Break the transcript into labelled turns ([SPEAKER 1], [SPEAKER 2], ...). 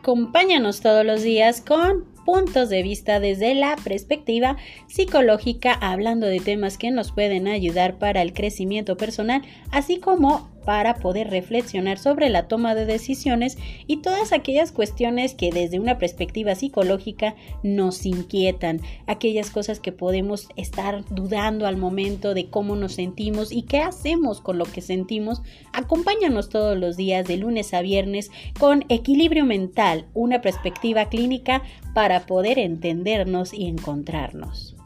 [SPEAKER 1] Acompáñanos todos los días con puntos de vista desde la perspectiva psicológica, hablando de temas que nos pueden ayudar para el crecimiento personal, así como para poder reflexionar sobre la toma de decisiones y todas aquellas cuestiones que desde una perspectiva psicológica nos inquietan, aquellas cosas que podemos estar dudando al momento de cómo nos sentimos y qué hacemos con lo que sentimos. Acompáñanos todos los días de lunes a viernes con equilibrio mental, una perspectiva clínica para poder entendernos y encontrarnos.